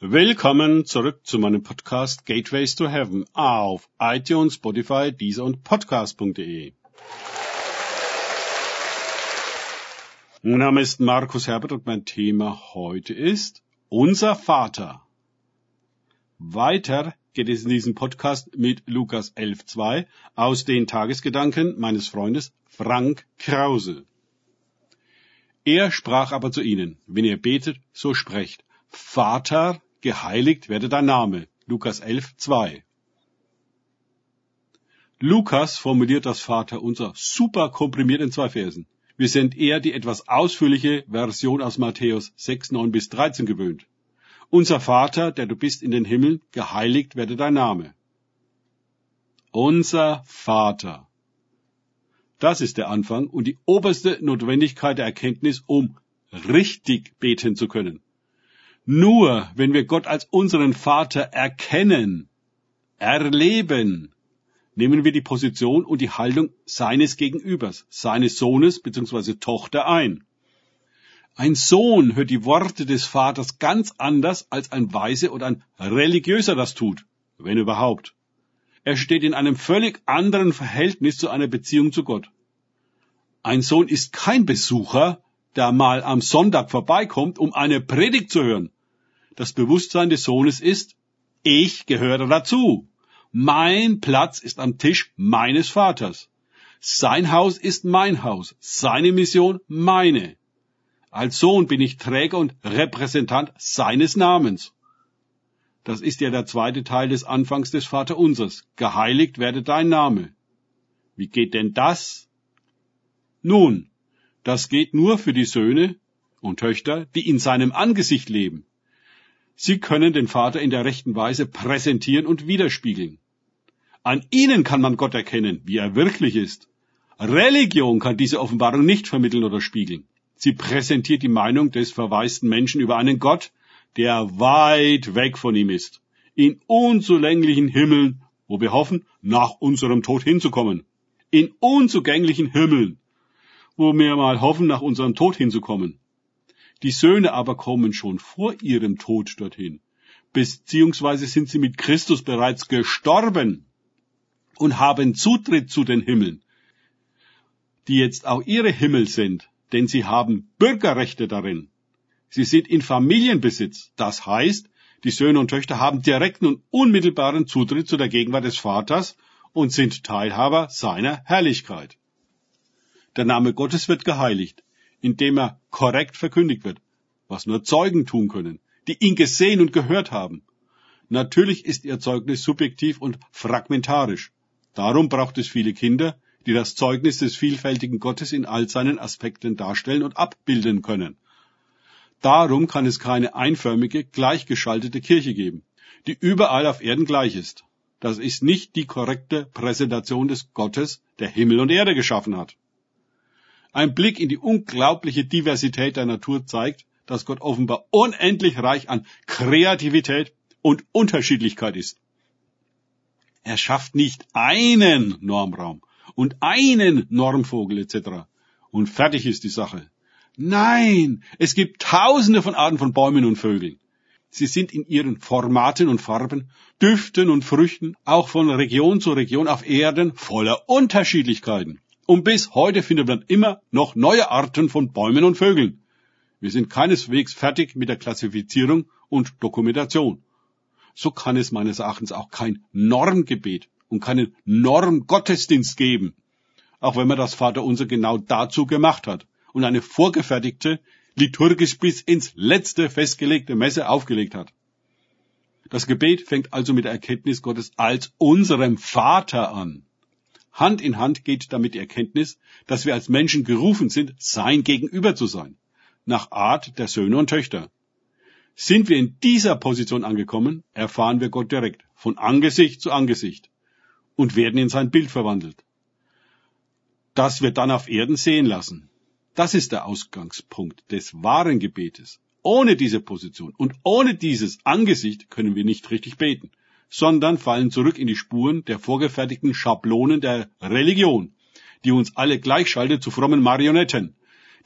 Willkommen zurück zu meinem Podcast Gateways to Heaven auf iTunes, Spotify, Deezer und Podcast.de. Mein Name ist Markus Herbert und mein Thema heute ist Unser Vater. Weiter geht es in diesem Podcast mit Lukas 11.2 aus den Tagesgedanken meines Freundes Frank Krause. Er sprach aber zu ihnen, wenn ihr betet, so sprecht, Vater, geheiligt werde dein Name. Lukas 11, 2. Lukas formuliert das Vaterunser super komprimiert in zwei Versen. Wir sind eher die etwas ausführliche Version aus Matthäus 6, 9 bis 13 gewöhnt. Unser Vater, der du bist in den Himmeln, geheiligt werde dein Name. Unser Vater. Das ist der Anfang und die oberste Notwendigkeit der Erkenntnis, um richtig beten zu können. Nur wenn wir Gott als unseren Vater erkennen, erleben, nehmen wir die Position und die Haltung seines Gegenübers, seines Sohnes bzw. Tochter ein. Ein Sohn hört die Worte des Vaters ganz anders, als ein Weise oder ein Religiöser das tut, wenn überhaupt. Er steht in einem völlig anderen Verhältnis zu einer Beziehung zu Gott. Ein Sohn ist kein Besucher, der mal am Sonntag vorbeikommt, um eine Predigt zu hören. Das Bewusstsein des Sohnes ist, ich gehöre dazu. Mein Platz ist am Tisch meines Vaters. Sein Haus ist mein Haus. Seine Mission meine. Als Sohn bin ich Träger und Repräsentant seines Namens. Das ist ja der zweite Teil des Anfangs des Vaterunsers. Geheiligt werde dein Name. Wie geht denn das? Nun, das geht nur für die Söhne und Töchter, die in seinem Angesicht leben. Sie können den Vater in der rechten Weise präsentieren und widerspiegeln. An ihnen kann man Gott erkennen, wie er wirklich ist. Religion kann diese Offenbarung nicht vermitteln oder spiegeln. Sie präsentiert die Meinung des verwaisten Menschen über einen Gott, der weit weg von ihm ist, in unzulänglichen Himmeln, wo wir hoffen, nach unserem Tod hinzukommen. In unzugänglichen Himmeln, wo wir mal hoffen, nach unserem Tod hinzukommen. Die Söhne aber kommen schon vor ihrem Tod dorthin, beziehungsweise sind sie mit Christus bereits gestorben und haben Zutritt zu den Himmeln, die jetzt auch ihre Himmel sind, denn sie haben Bürgerrechte darin. Sie sind in Familienbesitz, das heißt, die Söhne und Töchter haben direkten und unmittelbaren Zutritt zu der Gegenwart des Vaters und sind Teilhaber seiner Herrlichkeit. Der Name Gottes wird geheiligt indem er korrekt verkündigt wird, was nur Zeugen tun können, die ihn gesehen und gehört haben. Natürlich ist ihr Zeugnis subjektiv und fragmentarisch. Darum braucht es viele Kinder, die das Zeugnis des vielfältigen Gottes in all seinen Aspekten darstellen und abbilden können. Darum kann es keine einförmige, gleichgeschaltete Kirche geben, die überall auf Erden gleich ist. Das ist nicht die korrekte Präsentation des Gottes, der Himmel und Erde geschaffen hat. Ein Blick in die unglaubliche Diversität der Natur zeigt, dass Gott offenbar unendlich reich an Kreativität und Unterschiedlichkeit ist. Er schafft nicht einen Normraum und einen Normvogel etc. Und fertig ist die Sache. Nein, es gibt tausende von Arten von Bäumen und Vögeln. Sie sind in ihren Formaten und Farben, Düften und Früchten, auch von Region zu Region auf Erden voller Unterschiedlichkeiten. Und bis heute findet man immer noch neue Arten von Bäumen und Vögeln. Wir sind keineswegs fertig mit der Klassifizierung und Dokumentation. So kann es meines Erachtens auch kein Normgebet und keinen Normgottesdienst geben. Auch wenn man das Vaterunser genau dazu gemacht hat und eine vorgefertigte, liturgisch bis ins letzte festgelegte Messe aufgelegt hat. Das Gebet fängt also mit der Erkenntnis Gottes als unserem Vater an. Hand in Hand geht damit die Erkenntnis, dass wir als Menschen gerufen sind, sein Gegenüber zu sein, nach Art der Söhne und Töchter. Sind wir in dieser Position angekommen, erfahren wir Gott direkt, von Angesicht zu Angesicht, und werden in sein Bild verwandelt. Das wir dann auf Erden sehen lassen. Das ist der Ausgangspunkt des wahren Gebetes. Ohne diese Position und ohne dieses Angesicht können wir nicht richtig beten sondern fallen zurück in die Spuren der vorgefertigten Schablonen der Religion, die uns alle gleichschaltet zu frommen Marionetten,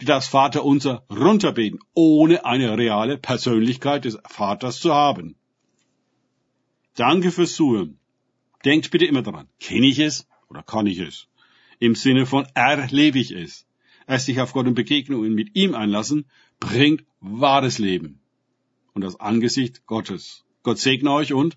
die das Vaterunser runterbeten, ohne eine reale Persönlichkeit des Vaters zu haben. Danke fürs Zuhören. Denkt bitte immer daran, kenne ich es oder kann ich es? Im Sinne von erlebe ich es. Erst sich auf Gott und Begegnungen mit ihm einlassen, bringt wahres Leben. Und das Angesicht Gottes. Gott segne euch und